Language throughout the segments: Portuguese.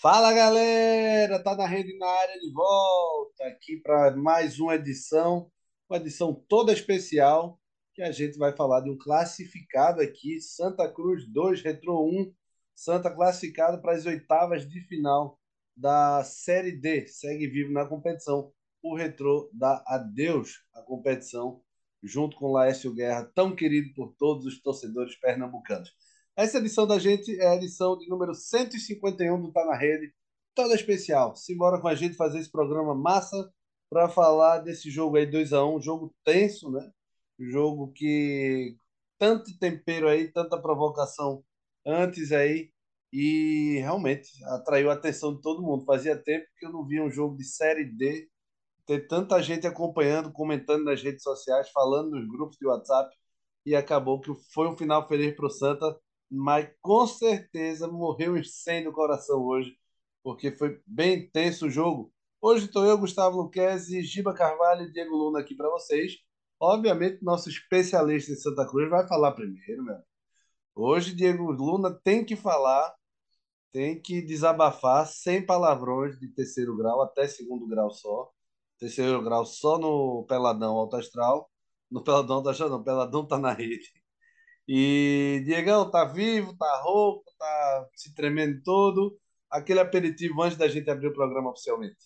Fala galera, tá na rede na área de volta aqui para mais uma edição, uma edição toda especial que a gente vai falar de um classificado aqui, Santa Cruz 2 Retro 1, Santa classificado para as oitavas de final da Série D, segue vivo na competição. O Retro dá adeus à competição junto com Laércio Guerra, tão querido por todos os torcedores pernambucanos. Essa edição da gente é a edição de número 151 do Tá na Rede, toda especial. Simbora com a gente fazer esse programa massa para falar desse jogo aí 2 a 1 um jogo tenso, né? Jogo que tanto tempero aí, tanta provocação antes aí e realmente atraiu a atenção de todo mundo. Fazia tempo que eu não via um jogo de série D ter tanta gente acompanhando, comentando nas redes sociais, falando nos grupos de WhatsApp e acabou que foi um final feliz para o Santa mas com certeza morreu em 100 do coração hoje, porque foi bem intenso o jogo. Hoje estou eu, Gustavo Luquezzi, Giba Carvalho e Diego Luna aqui para vocês. Obviamente, nosso especialista em Santa Cruz vai falar primeiro, meu. Hoje, Diego Luna tem que falar, tem que desabafar sem palavrões de terceiro grau até segundo grau só. Terceiro grau só no Peladão Alto Astral. No Peladão Alto Astral, não, Peladão tá na rede. E Diegão tá vivo, tá rouco, tá se tremendo todo. Aquele aperitivo antes da gente abrir o programa oficialmente.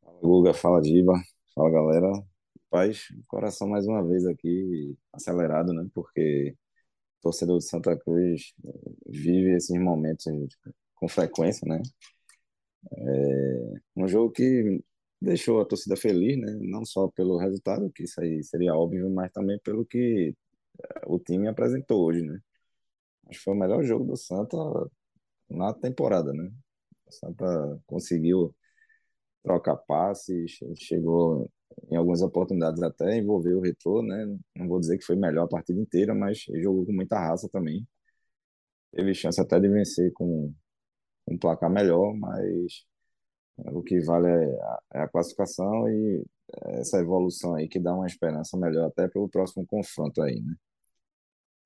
Fala, Guga, fala Diva, fala galera. Paz, coração mais uma vez aqui acelerado, né? Porque o torcedor de Santa Cruz eh, vive esses momentos com frequência, né? É um jogo que deixou a torcida feliz, né? Não só pelo resultado, que isso aí seria óbvio, mas também pelo que o time apresentou hoje, né? Acho que foi o melhor jogo do Santa na temporada, né? O Santa conseguiu trocar passes, chegou em algumas oportunidades até envolver o retrô, né? Não vou dizer que foi melhor a partida inteira, mas jogou com muita raça também. Teve chance até de vencer com um placar melhor, mas o que vale é a, é a classificação e essa evolução aí que dá uma esperança melhor até para o próximo confronto aí, né?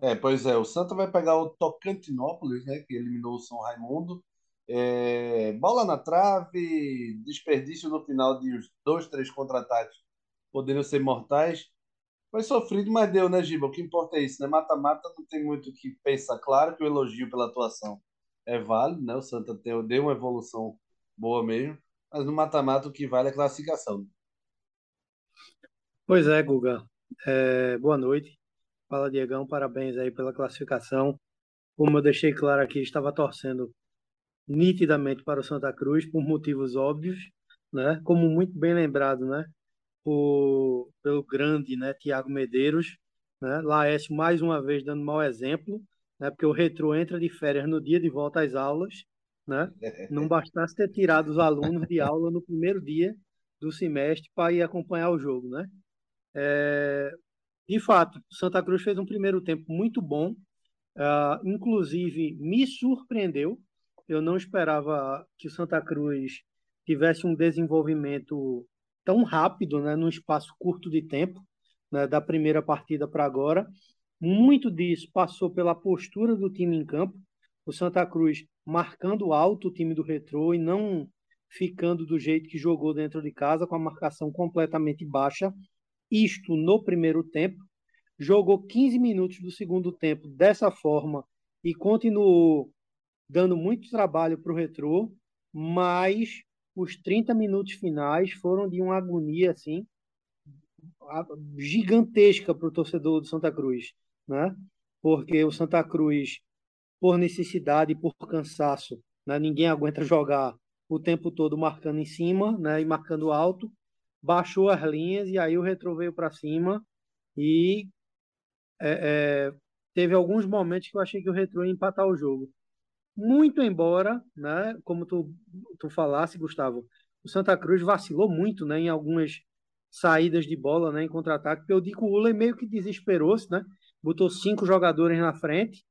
É, pois é, o Santa vai pegar o Tocantinópolis, né, que eliminou o São Raimundo. É, bola na trave, desperdício no final de uns dois, três contra-ataques poderiam ser mortais. Foi sofrido, mas deu, né, Giba? O que importa é isso, né? Mata-mata não tem muito o que pensar. Claro que o elogio pela atuação é válido, né? O Santa deu uma evolução boa mesmo, mas no mata-mata o que vale é a classificação. Pois é, Guga. É, boa noite. Fala, Diegão. Parabéns aí pela classificação. Como eu deixei claro aqui, estava torcendo nitidamente para o Santa Cruz por motivos óbvios, né? Como muito bem lembrado, né? Por, pelo grande, né? Tiago Medeiros, né? Laércio mais uma vez dando mau exemplo, né? Porque o Retro entra de férias no dia de volta às aulas, né? Não bastasse ter tirado os alunos de aula no primeiro dia do semestre para ir acompanhar o jogo, né? É, de fato, Santa Cruz fez um primeiro tempo muito bom, uh, inclusive me surpreendeu. Eu não esperava que o Santa Cruz tivesse um desenvolvimento tão rápido, né, num espaço curto de tempo, né, da primeira partida para agora. Muito disso passou pela postura do time em campo. O Santa Cruz marcando alto o time do Retrô e não ficando do jeito que jogou dentro de casa, com a marcação completamente baixa isto no primeiro tempo, jogou 15 minutos do segundo tempo dessa forma e continuou dando muito trabalho para o Retrô, mas os 30 minutos finais foram de uma agonia assim gigantesca para o torcedor do Santa Cruz, né? Porque o Santa Cruz, por necessidade e por cansaço, né? ninguém aguenta jogar o tempo todo marcando em cima, né? E marcando alto baixou as linhas e aí o Retro veio para cima e é, é, teve alguns momentos que eu achei que o Retro ia empatar o jogo. Muito embora, né, como tu, tu falasse, Gustavo, o Santa Cruz vacilou muito né, em algumas saídas de bola né, em contra-ataque, porque o Dico Ula meio que desesperou-se, né, botou cinco jogadores na frente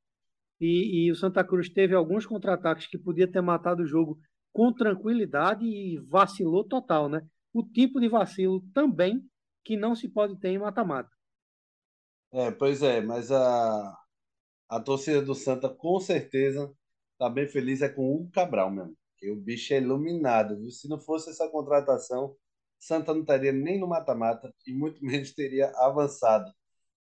e, e o Santa Cruz teve alguns contra-ataques que podia ter matado o jogo com tranquilidade e vacilou total, né? O tipo de vacilo também que não se pode ter em mata-mata. É, pois é, mas a, a torcida do Santa com certeza tá bem feliz é com o Hugo Cabral mesmo. Que o bicho é iluminado, viu? Se não fosse essa contratação, Santa não estaria nem no mata-mata e muito menos teria avançado.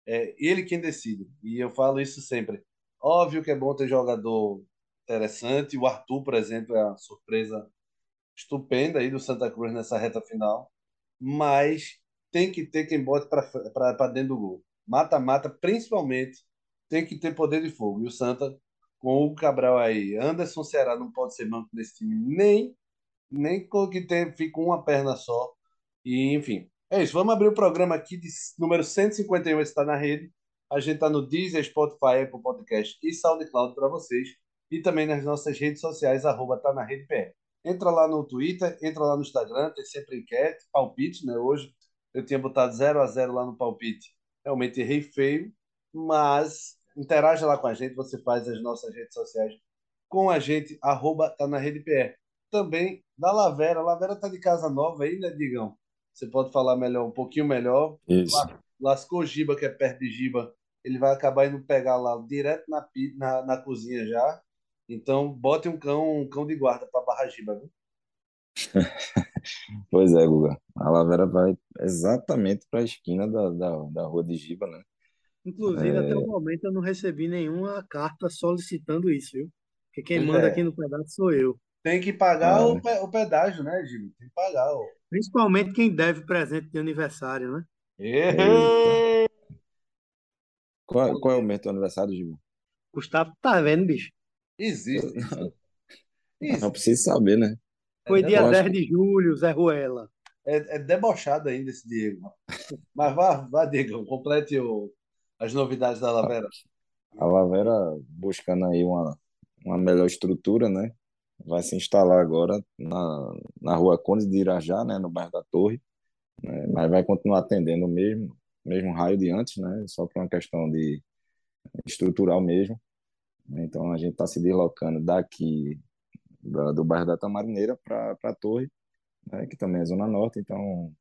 É ele quem decide. E eu falo isso sempre. Óbvio que é bom ter jogador interessante. O Arthur, por exemplo, é uma surpresa estupenda aí do Santa Cruz nessa reta final. Mas tem que ter quem bote para dentro do gol. Mata-mata, principalmente, tem que ter poder de fogo. E o Santa, com o Cabral aí, Anderson Ceará não pode ser banco nesse time, nem, nem que tem, fica uma perna só. E, enfim, é isso. Vamos abrir o programa aqui de número 151, está na rede. A gente está no Deezer, Spotify, Apple Podcast e SoundCloud para vocês. E também nas nossas redes sociais, arroba tá na rede PR. Entra lá no Twitter, entra lá no Instagram, tem sempre enquete, palpite, né? Hoje eu tinha botado 0 a 0 lá no palpite. Realmente errei feio, mas interaja lá com a gente, você faz as nossas redes sociais com a gente, arroba tá na rede PR. Também da Lavera. A Lavera tá de casa nova aí, né, Digão? Você pode falar melhor, um pouquinho melhor. Isso. Lascou Giba, que é perto de Giba. Ele vai acabar indo pegar lá direto na, na, na cozinha já. Então, bote um cão, um cão de guarda para barra Giba, viu? Pois é, Guga. A Lavera vai exatamente para a esquina da, da, da rua de Giba, né? Inclusive, até o É, momento eu não recebi nenhuma carta solicitando isso, viu? Porque quem Pois manda aqui é. no pedaço sou eu. Tem que pagar o, ah, pe- o pedágio, né, Giba? Tem que pagar. Ó. Principalmente quem deve presente de aniversário, né? Qual, qual é o mês do aniversário, Giba? Gustavo tá vendo, bicho. Existe isso. Não Existe. preciso saber, né? É, Foi dia Eu acho 10 de julho, Zé Ruela. é, é debochado ainda esse Diego. Mas vá, vá, Diego, complete o, as novidades da Lavera. A Lavera buscando aí uma, uma melhor estrutura, né? Vai se instalar agora na, na rua Conde de Irajá, né? No bairro da Torre, né? Mas vai continuar atendendo o mesmo, mesmo raio de antes, né? Só por uma questão de estrutural mesmo. Então a gente está se deslocando daqui da- do bairro da Tamarineira para a Torre, né? Que também é Zona Norte, então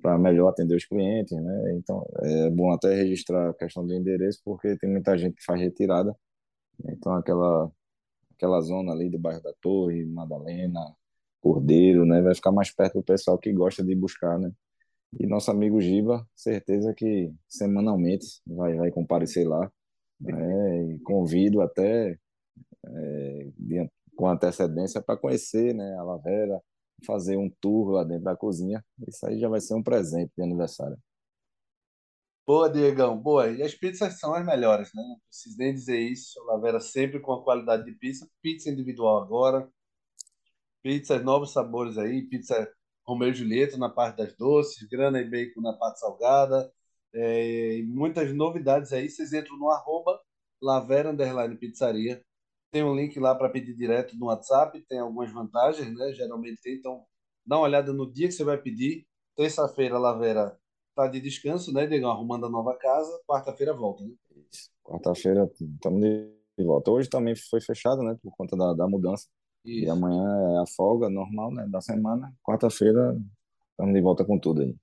para melhor atender os clientes, né? Então é bom até registrar a questão do endereço, porque tem muita gente que faz retirada, então aquela aquela zona ali do bairro da Torre, Madalena, Cordeiro, né? Vai ficar mais perto do pessoal que gosta de buscar, né? E nosso amigo Giba, certeza que semanalmente vai vai comparecer lá, né? E convido até é, com antecedência para conhecer, né? A Lavera, fazer um tour lá dentro da cozinha. Isso aí já vai ser um presente de aniversário. Boa, Diegão, boa. E as pizzas são as melhores, né? Não preciso nem dizer isso. A Lavera sempre com a qualidade de pizza. Pizza individual agora. Pizzas, novos sabores aí. Pizza Romeu e Julieta na parte das doces. Grana e bacon na parte salgada. É, e muitas novidades aí. Vocês entram no arroba Lavera Underline Pizzaria. Tem um link lá para pedir direto no WhatsApp. Tem algumas vantagens, né? Geralmente tem. Então, dá uma olhada no dia que você vai pedir. Terça-feira, Lavera tá de descanso, né, Diego? Arrumando a nova casa. Quarta-feira volta, né? Quarta-feira estamos de volta. Hoje também foi fechado, né? Por conta da, da mudança. E Isso. amanhã é a folga normal, né? Da semana. Quarta-feira estamos de volta com tudo aí.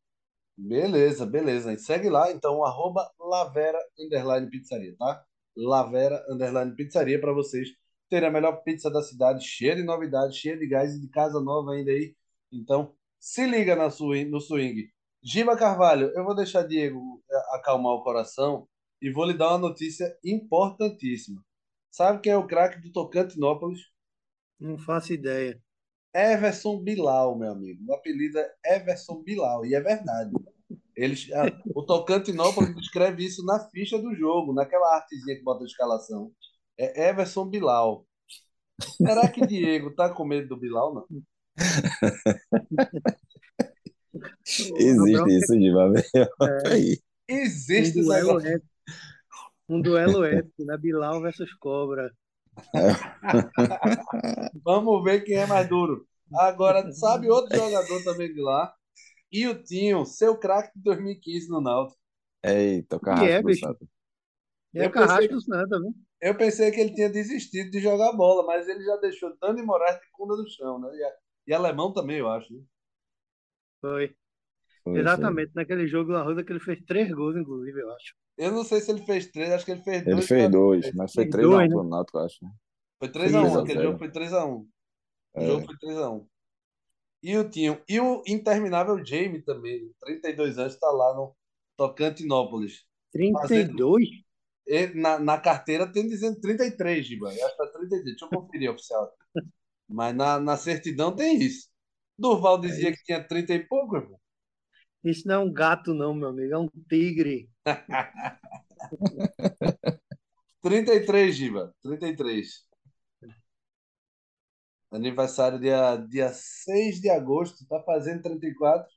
Beleza, beleza. E segue lá, então, arroba Lavera Underline Pizzaria, tá? Lavera Underline Pizzaria para vocês terem a melhor pizza da cidade, cheia de novidades, cheia de gás e de casa nova ainda aí. Então, se liga na swing, no swing. Giba Carvalho, eu vou deixar Diego eh, acalmar o coração e vou lhe dar uma notícia importantíssima. Sabe quem é o craque do Tocantinópolis? Não faço ideia. Everson Bilal, meu amigo. O apelido é Everson Bilal, e é verdade. Eles, ah, o Tocantinópolis escreve isso na ficha do jogo, naquela artezinha que bota a escalação. É Everson Bilal. Será que Diego tá com medo do Bilal, não? A Existe isso, Giba. é Aí. um Existe esse duelo épico, um duelo épico, né? Bilal versus Cobra. Vamos ver quem é mais duro. Agora, sabe outro jogador também de lá? E o Tinho, seu craque de 2015 no Náutico. Eita, o é, carrasco do. Santos. E é Eu pensei, Carrasco do Santa, viu? eu pensei que ele tinha desistido de jogar bola, mas ele já deixou Dani Moraes de cunda no chão, né? E, a- e alemão também, eu acho. né? Foi. Foi, foi. Exatamente, naquele jogo do Arruda que ele fez três gols, inclusive, eu acho. Eu não sei se ele fez três, acho que ele fez Ele dois fez para dois, mas foi Fez 3 a 1 dois, né? pro Náutico, acho. Foi 3x1, 3 a aquele jogo 0. foi 3x1. O É, jogo foi 3x1. E o Tinho, e o interminável Jamie também, 32 anos, está lá no Tocantinópolis. Fazendo. 32? ele- Na, na carteira tem dizendo 33, Giba. Eu acho que tá 33. Deixa eu conferir, oficial. Mas na, na certidão tem isso. Durval dizia que tinha 30 e pouco, irmão. Isso não é um gato, não, meu amigo, é um tigre. 33, Giba. 33. Aniversário dia, dia 6 de agosto. Tá fazendo 34.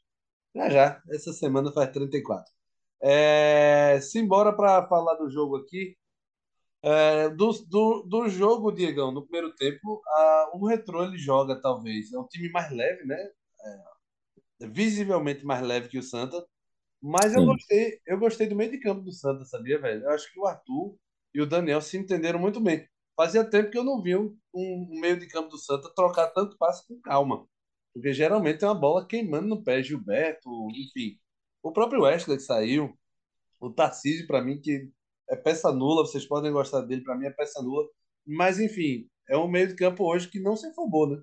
Já já. Essa semana faz 34. É, simbora para falar do jogo aqui. É, do, do, do jogo, Diegão, no primeiro tempo, a, o Retrô ele joga, talvez. É um time mais leve, né? É, visivelmente mais leve que o Santa. Mas eu sim. gostei, eu gostei do meio de campo do Santa, sabia, velho? Eu acho que o Arthur e o Daniel se entenderam muito bem. Fazia tempo que eu não vi um, um um meio de campo do Santa trocar tanto passe com calma. Porque geralmente é uma bola queimando no pé. Gilberto, enfim. O próprio Wesley que saiu. O Tarcísio, para mim, que é peça nula. Vocês podem gostar dele, para mim é peça nula. Mas, enfim, é um meio de campo hoje que não se afobou, né?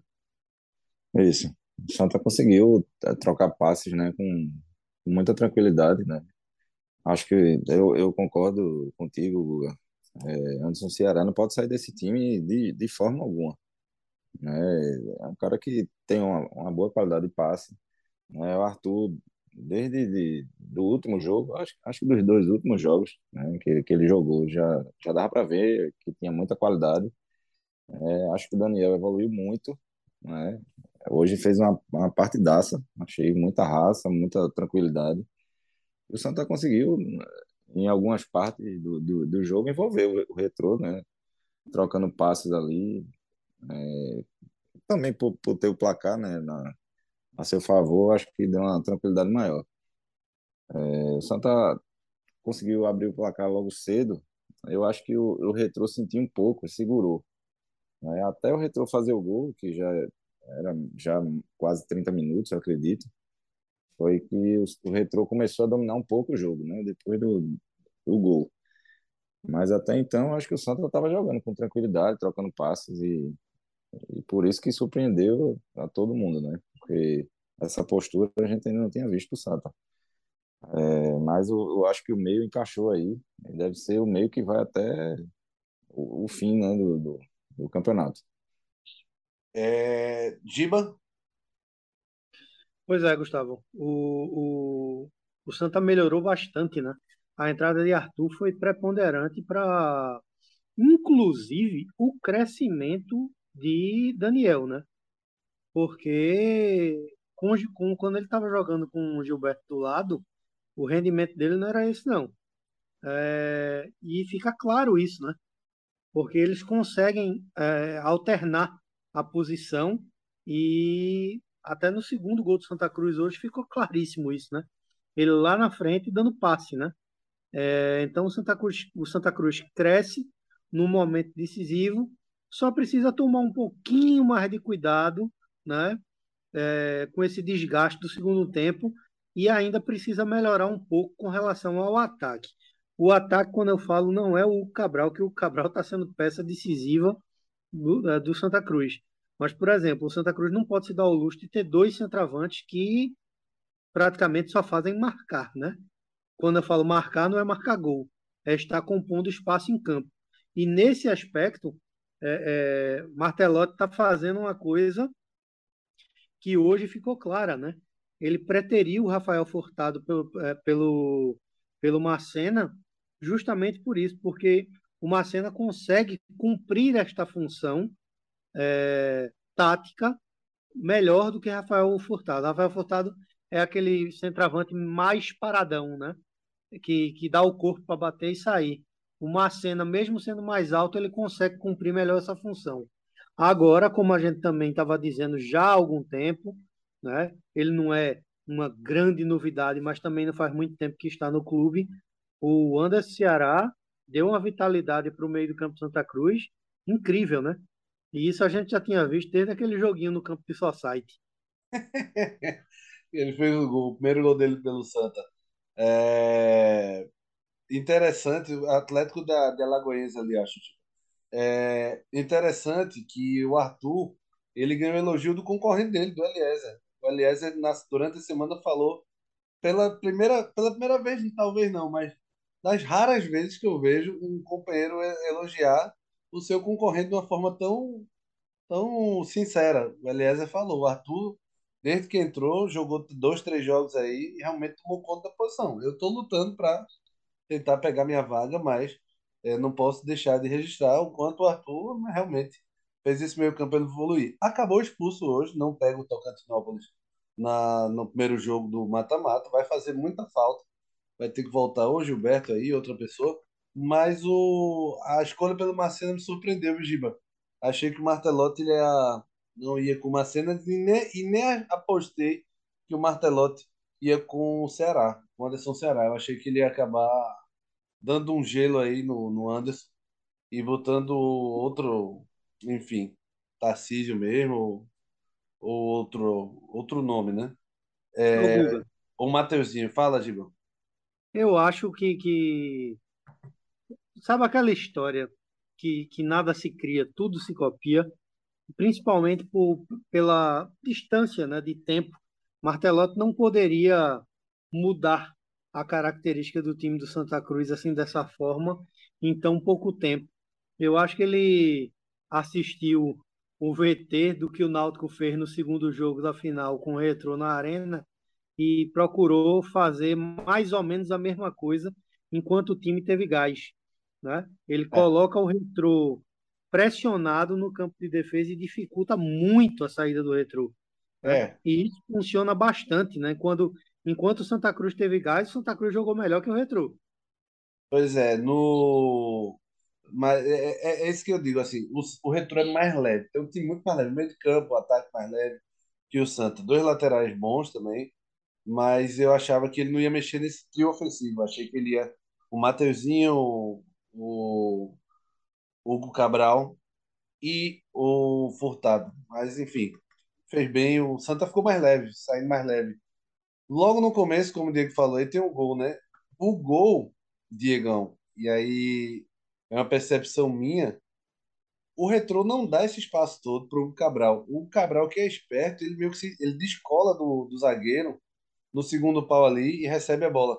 Isso. O Santa conseguiu eh, trocar passes, né, com com muita tranquilidade, né? Acho que eu, eu concordo contigo, Guga. É, Anderson Ceará não pode sair desse time de, de forma alguma, né? É um cara que tem uma, uma boa qualidade de passe, né? O Arthur, desde de, do último jogo, acho, acho que dos dois últimos jogos, né, que, que ele jogou, já, já dava para ver que tinha muita qualidade. É, acho que o Daniel evoluiu muito, né? Hoje fez uma, uma partidaça, achei muita raça, muita tranquilidade. E o Santa conseguiu, em algumas partes do, do, do jogo, envolver o, Retrô, né? Trocando passes ali. É, também por, por ter o placar, né? Na, a seu favor, acho que deu uma tranquilidade maior. É, o Santa conseguiu abrir o placar logo cedo. Eu acho que o, o Retrô sentiu um pouco, segurou. né? Até o Retrô fazer o gol, que já era já quase 30 minutos, eu acredito, foi que o, o Retrô começou a dominar um pouco o jogo, né? Depois do, do gol. Mas até então, acho que o Santa estava jogando com tranquilidade, trocando passes e, e por isso que surpreendeu a todo mundo, né? Porque essa postura a gente ainda não tinha visto o Santa. É, mas eu, eu acho que o meio encaixou aí. Deve ser o meio que vai até o, o fim, né, do, do, do campeonato. É, Giba, Pois é, Gustavo. O, o, o Santa melhorou bastante, né? A entrada de Arthur foi preponderante para, inclusive, o crescimento de Daniel, né? Porque com, com- quando ele estava jogando com o Gilberto do lado, o rendimento dele não era esse, não. É, e fica claro isso, né? Porque eles conseguem é, alternar a posição e até no segundo gol do Santa Cruz hoje ficou claríssimo isso, né? Ele lá na frente dando passe, né? É, então o Santa Cruz, o Santa Cruz cresce num momento decisivo, só precisa tomar um pouquinho mais de cuidado, né? É, com esse desgaste do segundo tempo e ainda precisa melhorar um pouco com relação ao ataque. O ataque, quando eu falo, não é o Cabral, que o Cabral está sendo peça decisiva do, eh, do Santa Cruz. Mas, por exemplo, o Santa Cruz não pode se dar ao luxo de ter dois centravantes que praticamente só fazem marcar, né? Quando eu falo marcar, não é marcar gol, é estar compondo espaço em campo. E nesse aspecto, é, é, Martelotti está fazendo uma coisa que hoje ficou clara, né? Ele preteriu o Rafael Furtado pelo, eh, pelo, pelo Macena justamente por isso, porque o Macena consegue cumprir esta função eh, tática melhor do que Rafael Furtado. Rafael Furtado é aquele centroavante mais paradão, né? Que, que dá o corpo para bater e sair. O Macena, mesmo sendo mais alto, ele consegue cumprir melhor essa função. Agora, como a gente também estava dizendo já há algum tempo, né? Ele não é uma grande novidade, mas também não faz muito tempo que está no clube. O Anderson Ceará deu uma vitalidade para o meio do campo Santa Cruz incrível, né? E isso a gente já tinha visto desde aquele joguinho no campo de Society. ele fez o gol, o primeiro gol dele pelo Santa. É, interessante, o Atlético da, de Alagoense ali, acho. É interessante que o Arthur ele ganhou elogio do concorrente dele, do Eliezer. O Eliezer, durante a semana, falou pela primeira, pela primeira vez, talvez não, mas das raras vezes que eu vejo um companheiro elogiar o seu concorrente de uma forma tão, tão sincera. O Eliezer falou, o Arthur, desde que entrou, jogou dois, três jogos aí e realmente tomou conta da posição. Eu estou lutando para tentar pegar minha vaga, mas eh, não posso deixar de registrar o quanto o Arthur realmente fez esse meio campo evoluir. Acabou expulso hoje, não pega o Tocantinópolis na, no primeiro jogo do mata-mata, vai fazer muita falta. Vai ter que voltar ou Gilberto aí, outra pessoa. Mas o, a escolha pelo Marcelo me surpreendeu, Giba. Achei que o Martelotti ele ia, não ia com o Marcena e nem, e nem apostei que o Martelotti ia com o Ceará, com o Anderson Ceará. Eu achei que ele ia acabar dando um gelo aí no, no Anderson e botando outro, enfim, Tarcísio mesmo, ou outro, outro nome, né? Guga, O Mateuzinho, fala, Giba. Eu acho que, que sabe aquela história que, que nada se cria, tudo se copia, principalmente por, pela distância, né, de tempo. Martelotti não poderia mudar a característica do time do Santa Cruz assim dessa forma em tão pouco tempo. Eu acho que ele assistiu o VT do que o Náutico fez no segundo jogo da final com o Retrô na Arena e procurou fazer mais ou menos a mesma coisa enquanto o time teve gás, né? Ele É, coloca o Retrô pressionado no campo de defesa e dificulta muito a saída do Retrô, né? é, E isso funciona bastante, né? Quando enquanto o Santa Cruz teve gás, o Santa Cruz jogou melhor que o Retrô. pois é, no. Mas é, é, é isso que eu digo, assim, o, o Retrô é mais leve, tem um time muito mais leve, meio de campo, o ataque mais leve que o Santa. Dois laterais bons também, mas eu achava que ele não ia mexer nesse trio ofensivo. Achei que ele ia o Mateuzinho, o, o Hugo Cabral e o Furtado. Mas enfim, fez bem. O Santa ficou mais leve, saindo mais leve. Logo no começo, como o Diego falou, ele tem um gol, né? O gol, Diegão, e aí é uma percepção minha. O Retrô não dá esse espaço todo para o Cabral. O Cabral, que é esperto, ele meio que se, ele descola do, do zagueiro no segundo pau ali e recebe a bola.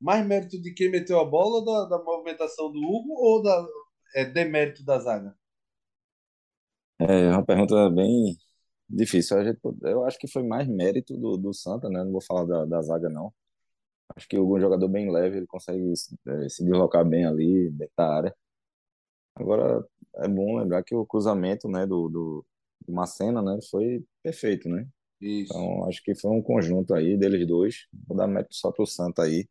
Mais mérito de quem meteu a bola, da, da movimentação do Hugo ou da é, demérito da zaga? É uma pergunta bem difícil. Gente, eu acho que foi mais mérito do, do Santa, né? Não vou falar da, da zaga, não. Acho que o jogador bem leve, ele consegue é, se deslocar bem ali, dentro da área. Agora, é bom lembrar que o cruzamento, né, do, do, do Macena, né, foi perfeito, né? Isso. Então, acho que foi um conjunto aí deles dois. Vou dar mérito só pro Santa aí,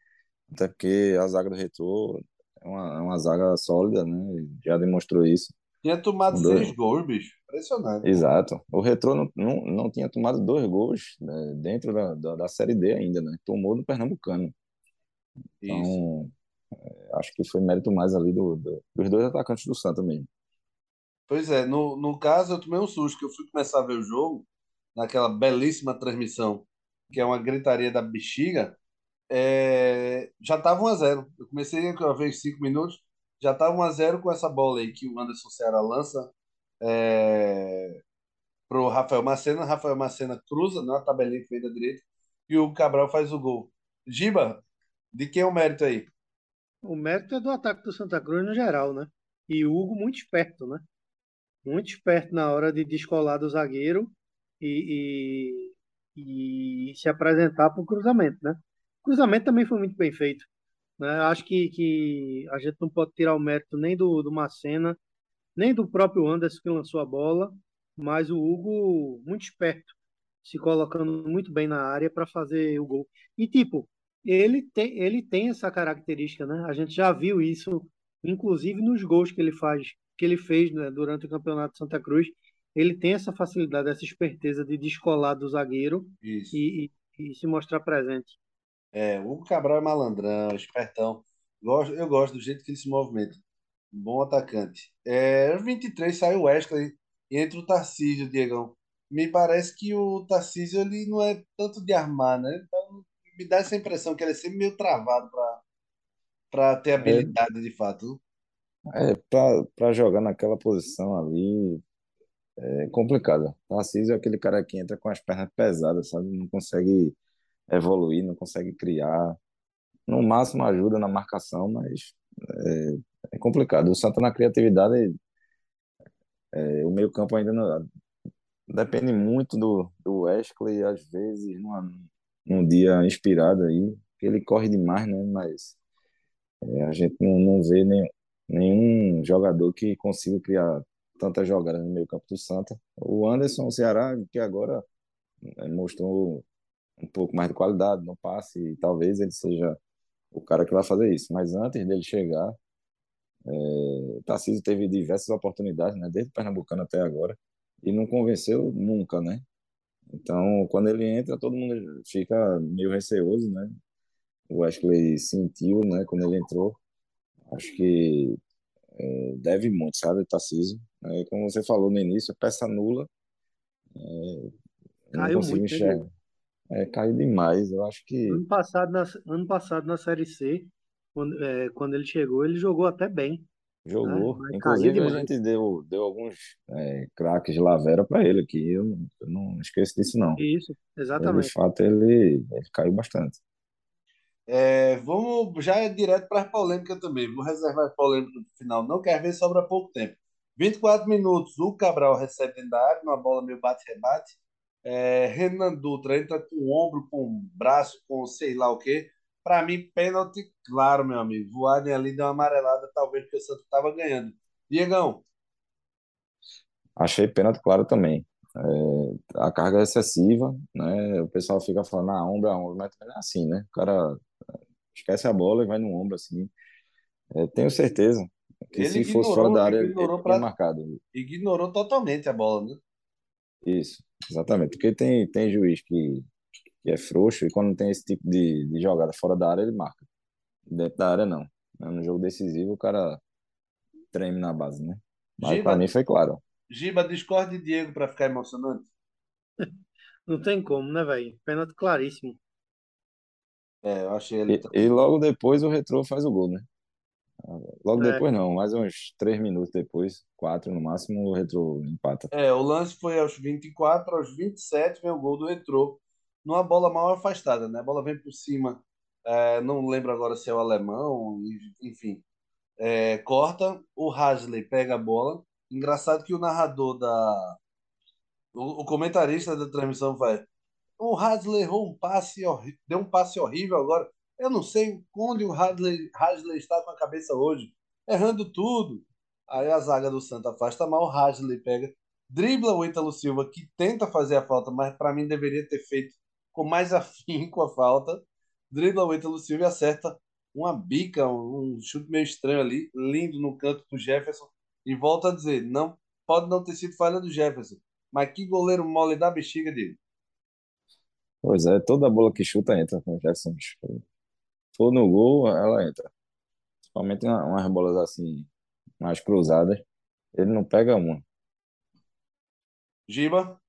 até porque a zaga do Retrô é uma, é uma zaga sólida, né? Já demonstrou isso. Tinha tomado dois. seis gols, bicho. Impressionante. Exato. O Retrô não, não, não tinha tomado dois gols né, dentro da, da, da Série D ainda, né? Tomou do Pernambucano. Isso. Então, acho que foi mérito mais ali do, do- dos dois atacantes do Santa mesmo. Pois é, no, no caso eu tomei um susto, que eu fui começar a ver o jogo, naquela belíssima transmissão, que é uma gritaria da bexiga, é, já estava 1 a zero Eu comecei a ver os 5 minutos, já estava 1 a zero com essa bola aí que o Anderson Ceará lança é, pro Rafael Macena. Rafael Macena cruza na tabelinha que vem da direita e o Cabral faz o gol. Giba, de quem é o mérito aí? O mérito é do ataque do Santa Cruz no geral, né? E o Hugo muito esperto, né? Muito esperto na hora de descolar do zagueiro e, e, e se apresentar para o cruzamento, né? O cruzamento também foi muito bem feito, né? Acho que, que a gente não pode tirar o mérito nem do, do Macena, nem do próprio Anderson que lançou a bola, mas o Hugo muito esperto, se colocando muito bem na área para fazer o gol. E tipo, ele tem, ele tem essa característica, né? A gente já viu isso, inclusive nos gols que ele faz, que ele fez, né, durante o Campeonato de Santa Cruz. Ele tem essa facilidade, essa esperteza de descolar do zagueiro e, e, e se mostrar presente. É, o Hugo Cabral é malandrão, espertão. Gosto, eu gosto do jeito que ele se movimenta. Bom atacante. É, aos 23 saiu o Wesley e entra o Tarcísio, Diegão. Me parece que o Tarcísio ele não é tanto de armar, né? Então, me dá essa impressão que ele é sempre meio travado para para ter É, habilidade de fato. É, para jogar naquela posição ali é complicado. Tarcísio é aquele cara que entra com as pernas pesadas, sabe? Não consegue evoluir, não consegue criar. No máximo ajuda na marcação, mas é, é complicado. O Santa na criatividade, é, o meio-campo ainda não, depende muito do, do Wesley, às vezes, numa, num dia inspirado aí, ele corre demais, né? Mas é, a gente não, não vê nem, nenhum jogador que consiga criar tantas jogadas no meio campo do Santa. O Anderson, o Ceará, que agora é, mostrou um pouco mais de qualidade no passe, e talvez ele seja o cara que vai fazer isso. Mas antes dele chegar, é, Tarcísio teve diversas oportunidades, né, desde o Pernambucano até agora, e não convenceu nunca, né? Então, quando ele entra, todo mundo fica meio receoso, né? O Wesley sentiu, né, quando ele entrou. Acho que é, deve muito, sabe, Tarcísio. É, como você falou no início, peça nula. É, não Caiu consigo muito, né, enxergar. É, caiu demais. Eu acho que Ano passado, na, ano passado na Série C, quando, é, quando ele chegou, ele jogou até bem, né? jogou. Caiu Inclusive, a gente deu, deu alguns é, craques de Lavera para ele aqui. Eu não, eu não esqueço disso, não. Isso, Ele, de exatamente. fato, ele, ele caiu bastante. É, vamos já é direto para as polêmicas também. Vou reservar as polêmicas no final. Não quer ver, sobra pouco tempo. 24 minutos, o Cabral recebe dentro da área, uma bola meio bate-rebate. É, Renan Dutra entra com o ombro, com o braço, com sei lá o quê. Para mim, pênalti, claro, meu amigo. Voaden ali deu uma amarelada, talvez porque o Santos estava ganhando. Diegão, Achei pênalti claro também. É, a carga é excessiva, né? O pessoal fica falando, ah, ombro a ombro, mas também é assim, né? O cara esquece a bola e vai no ombro assim. É, tenho certeza que ele se fosse fora ignorou, da área, ele ignorou, tinha pra, marcado. ignorou totalmente a bola, né? Isso, exatamente. Porque tem, tem juiz que, que é frouxo e quando tem esse tipo de, de jogada fora da área, ele marca. Dentro da área, não. No jogo decisivo, o cara treme na base, né? Mas para mim foi claro. Giba discorde de Diego para ficar emocionante. Não tem como, né, velho? Pênalti claríssimo. É, eu achei ele E, e logo depois o Retrô faz o gol, né? Logo É, depois não, mais uns três minutos depois, quatro no máximo, o Retrô empata. É, o lance foi aos 24, aos 27 vem o gol do Retrô, numa bola mal afastada, né? A bola vem por cima, é, não lembro agora se é o alemão, enfim. É, corta, o Hasley pega a bola. Engraçado que o narrador da. O, o comentarista da transmissão vai. O Hasley errou um passe, deu um passe horrível agora. Eu não sei onde o Hasley, está com a cabeça hoje, errando tudo. Aí a zaga do Santa afasta mal, o Hasley pega, dribla o Ítalo Silva, que tenta fazer a falta, mas para mim deveria ter feito com mais afinco a falta. Dribla o Ítalo Silva e acerta uma bica, um, chute meio estranho ali, lindo no canto do Jefferson. E volta a dizer, não pode não ter sido falha do Jefferson, mas que goleiro mole da bexiga dele. Pois é, toda bola que chuta entra com o Jackson. Se for no gol, ela entra. Principalmente uma- umas bolas assim, mais cruzadas. Ele não pega uma. Giba,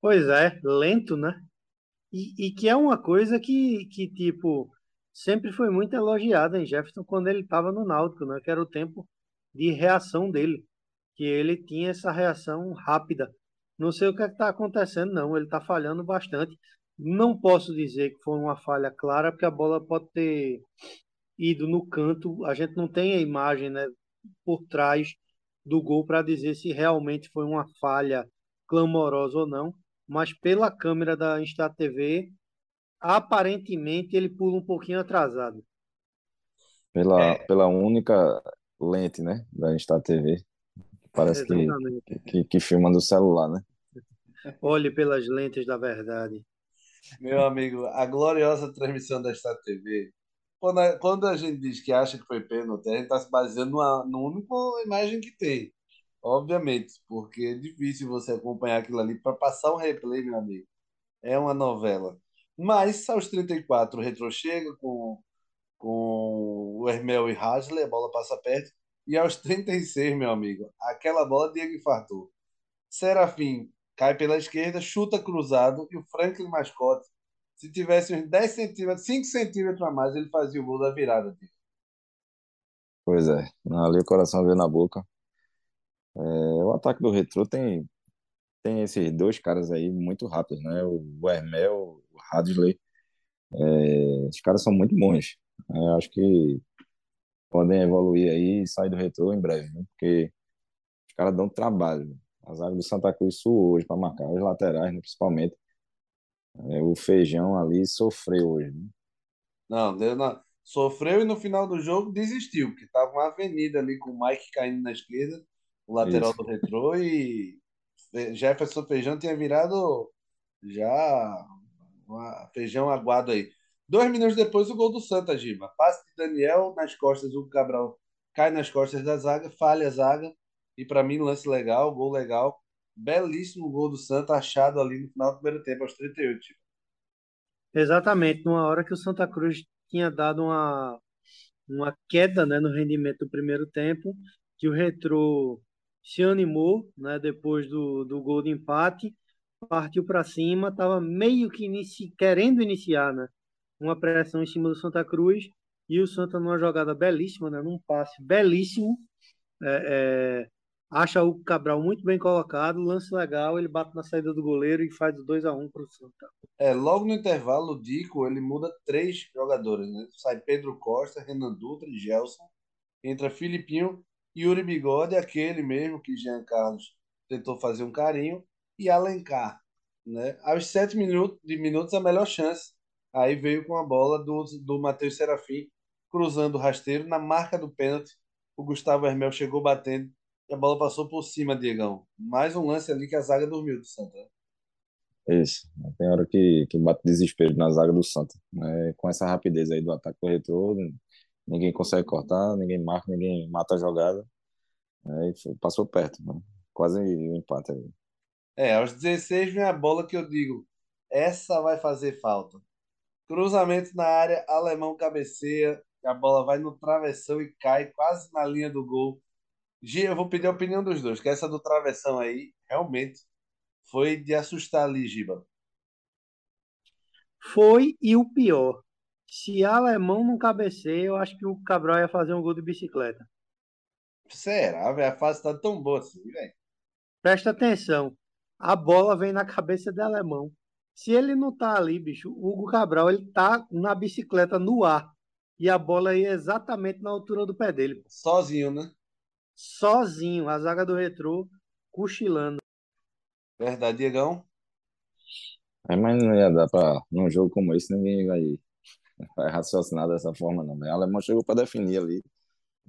pois é, lento, né? E, e que é uma coisa que, que, tipo, sempre foi muito elogiada em Jefferson quando ele estava no Náutico, né? Que era o tempo de reação dele, que ele tinha essa reação rápida. Não sei o que está acontecendo, não. Ele está falhando bastante. Não posso dizer que foi uma falha clara, porque a bola pode ter ido no canto. A gente não tem a imagem, né, por trás do gol para dizer se realmente foi uma falha clamorosa ou não. Mas pela câmera da Insta TV, aparentemente ele pula um pouquinho atrasado. Pela, é, pela única lente, né? Da Insta TV. Parece que, Exatamente. que, que filma no celular, né? Olhe pelas lentes da verdade. Meu amigo, a gloriosa transmissão da Star TV. Quando a, quando a gente diz que acha que foi pênalti, a gente está se baseando numa, numa única imagem que tem. Obviamente, porque é difícil você acompanhar aquilo ali para passar um replay, meu amigo. É uma novela. Mas aos 34 o Retro chega com, com o Hermel e Hasley, a bola passa perto. E aos 36 meu amigo, aquela bola Diego infartou. Serafim cai pela esquerda, chuta cruzado e o Franklin Mascote, se tivesse uns 10 centímetros, 5 centímetros a mais, ele fazia o gol da virada. Pois é, ali o coração veio na boca. É, o ataque do Retrô tem, tem esses dois caras aí muito rápidos, né? O Hermel, o Hadley. É, os caras são muito bons. É, acho que podem evoluir aí e sair do Retrô em breve, né? Porque os caras dão trabalho. A zaga do Santa Cruz suou hoje para marcar, os laterais, né, principalmente. É, o Feijão ali sofreu hoje. Né? Não, deu na... sofreu e no final do jogo desistiu, porque tava uma avenida ali com o Mike caindo na esquerda, o lateral Isso. do retrô, e Jefferson Feijão tinha virado já uma feijão aguado aí. Dois minutos depois, o gol do Santa, Giba. Passe de Daniel nas costas, o Cabral cai nas costas da zaga, falha a zaga, e para mim, lance legal, gol legal. Belíssimo gol do Santa, achado ali no final do primeiro tempo, aos 38. Tipo. Exatamente, numa hora que o Santa Cruz tinha dado uma, uma queda né, no rendimento do primeiro tempo, que o Retrô se animou né, depois do, do gol de empate, partiu para cima, estava meio que inici, querendo iniciar né, uma pressão em cima do Santa Cruz, e o Santa numa jogada belíssima, né, num passe belíssimo, é, é, acha o Cabral muito bem colocado, lance legal, ele bate na saída do goleiro e faz o 2 a 1 para o Santa. É, logo no intervalo, o Dico ele muda três jogadores, né? Sai Pedro Costa, Renan Dutra e Gelson. Entra Filipinho, Yuri Bigode, aquele mesmo que Jean Carlos tentou fazer um carinho, e Alencar. Né? Aos sete minutos, de minutos, a melhor chance. Aí veio com a bola do, do Matheus Serafim, cruzando o rasteiro na marca do pênalti. O Gustavo Hermel chegou batendo e a bola passou por cima, Diegão. Mais um lance ali que a zaga dormiu do Santa. Isso. Tem hora que, que bate desespero na zaga do Santa. Né? Com essa rapidez aí do ataque do retrô, ninguém consegue cortar, ninguém marca, ninguém mata a jogada. Aí passou perto, né? quase o um empate aí. É, aos 16 vem a bola que eu digo, essa vai fazer falta. Cruzamento na área, alemão cabeceia, a bola vai no travessão e cai quase na linha do gol. Gia, eu vou pedir a opinião dos dois, que essa do travessão aí, realmente, foi de assustar ali, Giba. Foi, e o pior, se alemão não cabeceia, eu acho que o Cabral ia fazer um gol de bicicleta. Será, velho? A fase tá tão boa assim, velho. Presta atenção, a bola vem na cabeça do alemão. Se ele não tá ali, bicho, o Hugo Cabral, ele tá na bicicleta no ar. E a bola ia exatamente na altura do pé dele. Sozinho, né? Sozinho, a zaga do retrô, cochilando. Verdade, Diegão? É, mas não ia dar pra. Num jogo como esse, ninguém vai, vai raciocinar dessa forma, não. O alemão chegou para definir ali.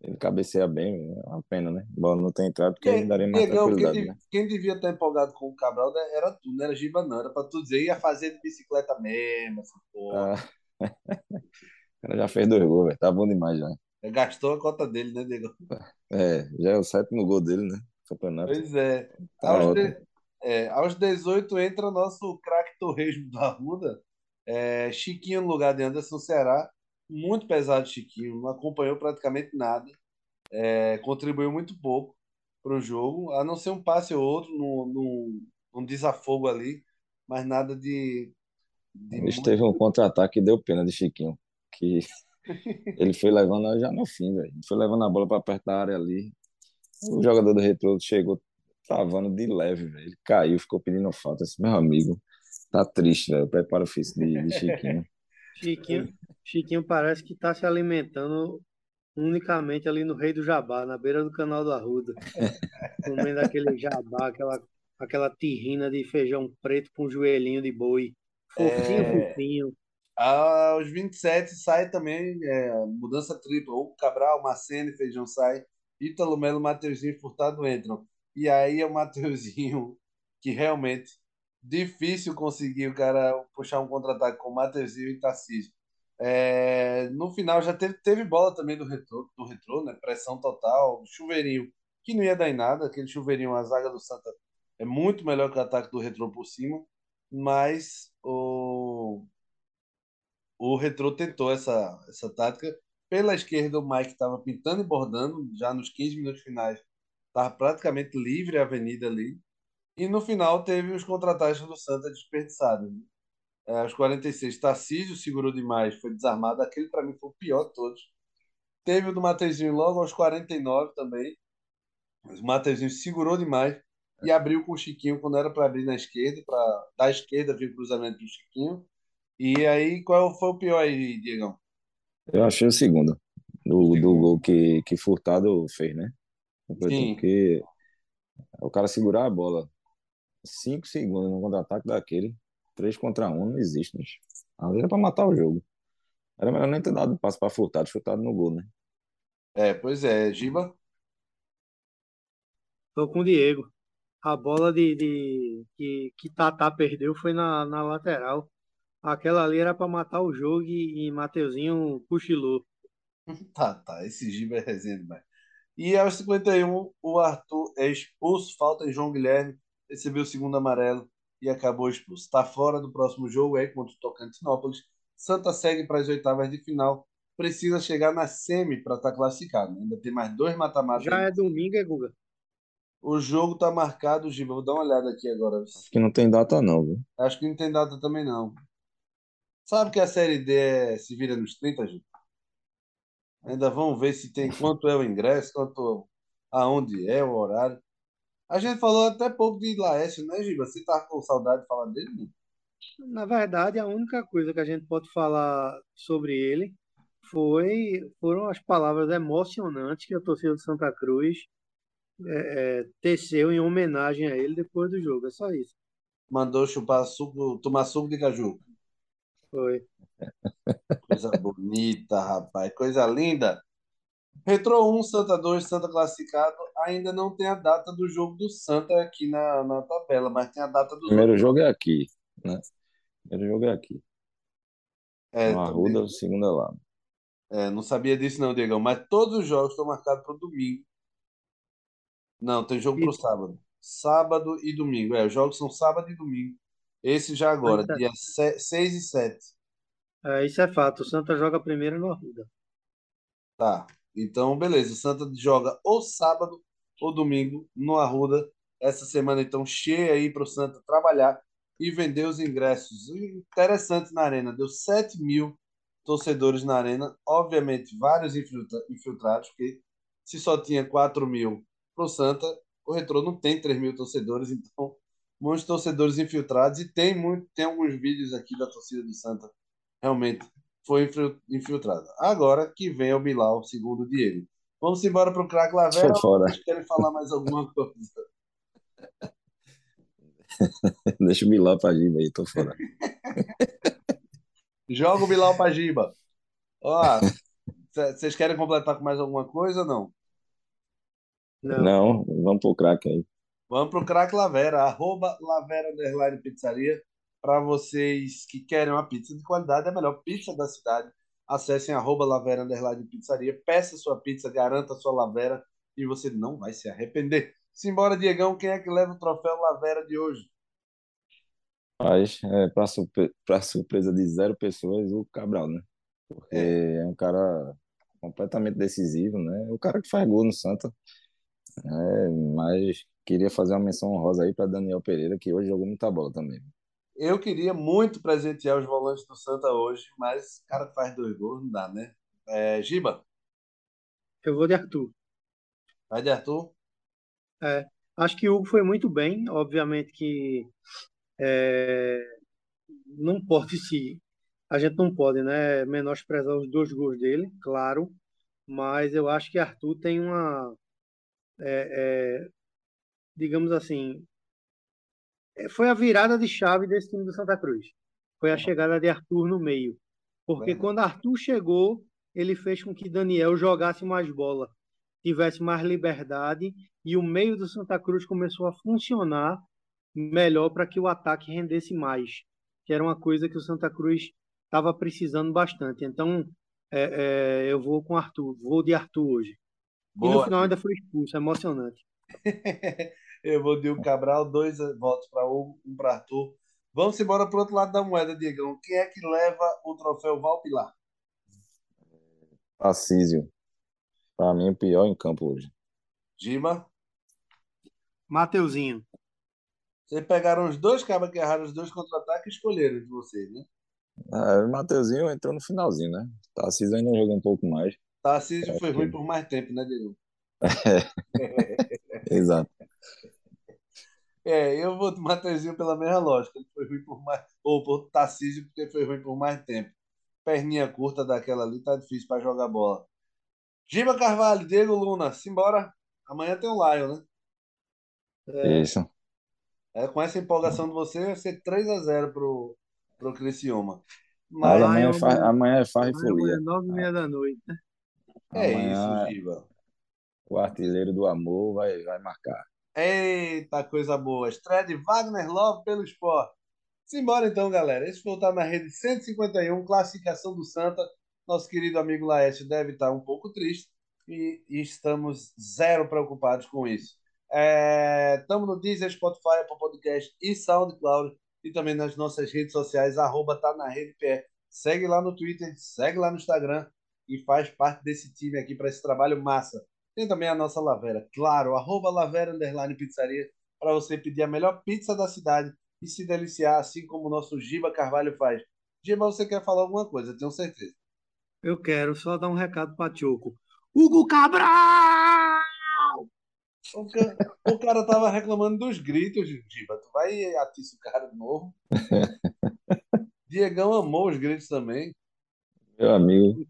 Ele cabeceia bem, é uma pena, né? A bola não tem entrado porque quem, daria mais Diegão. Quem, né? quem devia estar empolgado com o Cabral era tu, não era Giba, não. Era pra tu dizer, ia fazer de bicicleta mesmo, essa porra. Ah. o cara já fez dois gols, velho. Tá bom demais já. Gastou a cota dele, né, Diego? É, já é o sétimo gol dele, né? Campeonato. Pois é. Tá aos, de, é, aos 18 entra o nosso craque torresmo da Ruda, é, Chiquinho no lugar de Anderson Ceará. Muito pesado, Chiquinho. Não acompanhou praticamente nada. É, contribuiu muito pouco para o jogo, a não ser um passe ou outro num, num, desafogo ali, mas nada de. de muito... teve um contra-ataque e deu pena de Chiquinho. Que ele foi levando já no fim, velho. Foi levando a bola para perto da área ali. O jogador do Retro chegou travando de leve, velho. Ele caiu, ficou pedindo falta. Esse meu amigo tá triste, velho. Prepara o físico de, de Chiquinho. Chiquinho. Chiquinho parece que tá se alimentando unicamente ali no Rei do Jabá, na beira do canal do Arruda. comendo aquele jabá, aquela, aquela tirrina de feijão preto com joelhinho de boi. Fofinho, é... fofinho. Aos 27 sai também é, mudança tripla. O Cabral, Macene, Feijão sai. Ítalo Melo, Mateuzinho Furtado entram. E aí é o Mateuzinho que realmente difícil conseguir o cara puxar um contra-ataque com Mateuzinho e Tarcísio. É, no final já teve, teve bola também do retrô, do retrô, né? Pressão total, chuveirinho, que não ia dar em nada, aquele chuveirinho, a zaga do Santa é muito melhor que o ataque do retrô por cima, mas o o Retrô tentou essa, essa tática. Pela esquerda, o Mike estava pintando e bordando, já nos 15 minutos finais, estava praticamente livre a avenida ali. E no final teve os contra-ataques do Santa desperdiçados. Né? É, aos 46, Tarcísio segurou demais, foi desarmado. Aquele para mim foi o pior de todos. Teve o do Mateuzinho logo aos 49 também. O Mateuzinho segurou demais e abriu com o Chiquinho quando era para abrir na esquerda, para da esquerda vir o cruzamento do Chiquinho. E aí, qual foi o pior aí, Diegão? Eu achei o segundo, do, do gol que, que Furtado fez, né? Sim, porque o cara segurar a bola cinco segundos no contra-ataque daquele, três contra um, não existe, bicho. Ali era pra matar o jogo. Era melhor nem ter dado passo pra Furtado, chutado no gol, né? é, pois é, Giba. Tô com o Diego. A bola de, de que, que Tatá perdeu foi na, na lateral. Aquela ali era para matar o jogo e, e Mateuzinho cochilou. Tá, tá, esse Giba é resenha demais. E aos 51, o Arthur é expulso, falta em João Guilherme, recebeu o segundo amarelo e acabou expulso. Está fora do próximo jogo, é contra o Tocantinópolis. Santa segue para as oitavas de final. Precisa chegar na semi para estar classificado. Ainda tem mais dois mata-matas. Já é domingo, é Guga? O jogo está marcado, Giba. Vou dar uma olhada aqui agora. Acho que não tem data não, viu? Acho que não tem data também, não. Sabe que a Série D é- se vira nos 30, Giba? Ainda vamos ver se tem quanto é o ingresso, quanto aonde é o horário. A gente falou até pouco de Laércio, né, Giba? Você tá com saudade de falar dele? não? Na verdade, a única coisa que a gente pode falar sobre ele foi, foram as palavras emocionantes que a torcida do Santa Cruz é, é, teceu em homenagem a ele depois do jogo. É só isso. Mandou chupar suco, tomar suco de caju. Foi. Coisa bonita, rapaz. Coisa linda. Retrô 1, Santa 2, Santa classificado. Ainda não tem a data do jogo do Santa aqui na, na tabela, mas tem a data O dos primeiro outros. jogo é aqui, né? Primeiro jogo é aqui. É, No também. O segundo é lá. É, não sabia disso não, Diegão. Mas todos os jogos estão marcados para o domingo. Não, tem jogo para o sábado. Sábado e domingo. É, os jogos são sábado e domingo. Esse já agora, isso dia 6 e 7. é, é, isso é fato. O Santa joga primeiro no Arruda. Tá. Então, beleza. O Santa joga ou sábado ou domingo no Arruda. Essa semana, então, cheia aí para o Santa trabalhar e vender os ingressos. Interessante na Arena. Deu 7 mil torcedores na Arena. Obviamente, vários infiltra- infiltrados, porque se só tinha 4 mil para o Santa, o Retrô não tem 3 mil torcedores. Então, muitos torcedores infiltrados. E tem, muito, tem alguns vídeos aqui da torcida do Santa realmente foi infil- infiltrada. Agora que vem o Bilal, segundo o Diego. Vamos embora para o craque Lavera vocês querem falar mais alguma coisa? Deixa o Bilal pra Giba aí, tô fora. Joga o Bilal para Giba. Ó, vocês querem completar com mais alguma coisa ou não? Não. Não, vamos pro craque aí. Vamos para o craque Lavera, arroba Lavera Underline Pizzaria. Para vocês que querem uma pizza de qualidade, é a melhor pizza da cidade. Acessem arroba Lavera Underline Pizzaria, peça sua pizza, garanta sua Lavera e você não vai se arrepender. Simbora, Diegão, quem é que leva o troféu Lavera de hoje? Mas, é, pra, surpre surpresa de zero pessoas, o Cabral, né? Porque É, é um cara completamente decisivo, né? O cara que faz gol no Santa. É, mas queria fazer uma menção honrosa aí para Daniel Pereira, que hoje jogou muita bola também. eu queria muito presentear os volantes do Santa hoje, mas o cara que faz dois gols não dá, né? É, Giba, Eu vou de Arthur. vai de Arthur. É, acho que o Hugo foi muito bem. Obviamente que é, não pode se. A gente não pode, né, menosprezar os dois gols dele, claro. Mas eu acho que Arthur tem uma, é, é, digamos assim, é, foi a virada de chave desse time do Santa Cruz. Foi a chegada de Arthur no meio. Porque quando Arthur chegou, ele fez com que Daniel jogasse mais bola, tivesse mais liberdade e o meio do Santa Cruz começou a funcionar melhor para que o ataque rendesse mais, que era uma coisa que o Santa Cruz estava precisando bastante. Então, é, é, eu vou com Arthur, vou de Arthur hoje. E no Boa, final ainda foi expulso, emocionante. Eu vou de o Cabral, dois votos para Hugo, um para Arthur. Vamos embora para o outro lado da moeda, Diegão. Quem é que leva o troféu Valpilar? Assísio, para mim, o pior em campo hoje. Giba? Mateuzinho, Vocês pegaram os dois cabas que erraram os dois contra-ataques e escolheram de vocês, né? É, o Mateuzinho entrou no finalzinho, né? Tarcísio ainda jogou um pouco mais. Tarcísio foi ruim por mais tempo, né, Diego? Exato. É, eu vou de Mateuzinho pela mesma lógica. Ele foi ruim por mais. Ou por Tarcísio, porque foi ruim por mais tempo. Perninha curta daquela ali, tá difícil para jogar bola. Giba Carvalho, Diego Luna, simbora. Amanhã tem um Lion, né? É, Isso. É, com essa empolgação de você, vai ser 3 a 0 pro, pro Criciúma. Mas amanhã, é Lion, fa- amanhã é farra e amanhã folia. é nove e meia da noite, né? é Amanhã isso, Giba. o artilheiro do amor vai, vai marcar. Eita, coisa boa. Estreia de Wagner Love pelo esporte. Simbora então, galera. Esse voltar na rede 151, classificação do Santa. Nosso querido amigo Laércio deve estar um pouco triste e, estamos zero preocupados com isso. Estamos no Deezer, Spotify, Apple Podcast e SoundCloud e também nas nossas redes sociais, arroba tá na rede PE. Segue lá no Twitter, segue lá no Instagram e faz parte desse time aqui para esse trabalho massa. Tem também a nossa Lavera, claro, arroba Lavera Underline Pizzaria, para você pedir a melhor pizza da cidade e se deliciar, assim como o nosso Giba Carvalho faz. Giba, você quer falar alguma coisa, tenho certeza. Eu quero só dar um recado para Tioco. Hugo Cabral! O cara, o cara tava reclamando dos gritos, Giba. Tu vai e atiça o cara de novo. Diegão amou os gritos também. Meu amigo,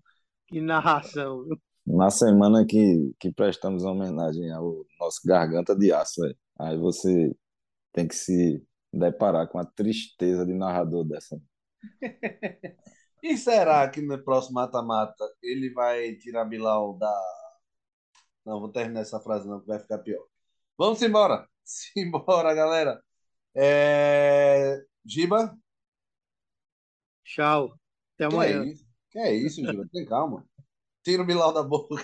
Que narração? Na semana que, que prestamos homenagem ao nosso Garganta de Aço, velho, aí você tem que se deparar com a tristeza de narrador dessa. E será que no próximo mata-mata ele vai tirar Bilal da. Não, vou terminar essa frase, não, que vai ficar pior. Vamos embora! Simbora, galera! É... Giba, Tchau. Até que é amanhã. isso? Que é isso, Giba? Tem calma. Tira o Bilal da boca.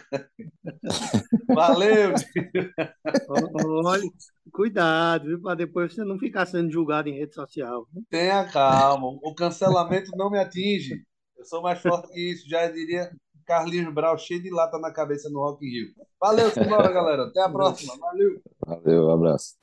Valeu! Olha, cuidado, viu? Para depois você não ficar sendo julgado em rede social. Tenha calma. O cancelamento não me atinge. Eu sou mais forte que isso. Já diria Carlinhos Brau, cheio de lata na cabeça no Rock in Rio. Valeu, simbora, galera. Até a próxima. Valeu! Valeu, abraço.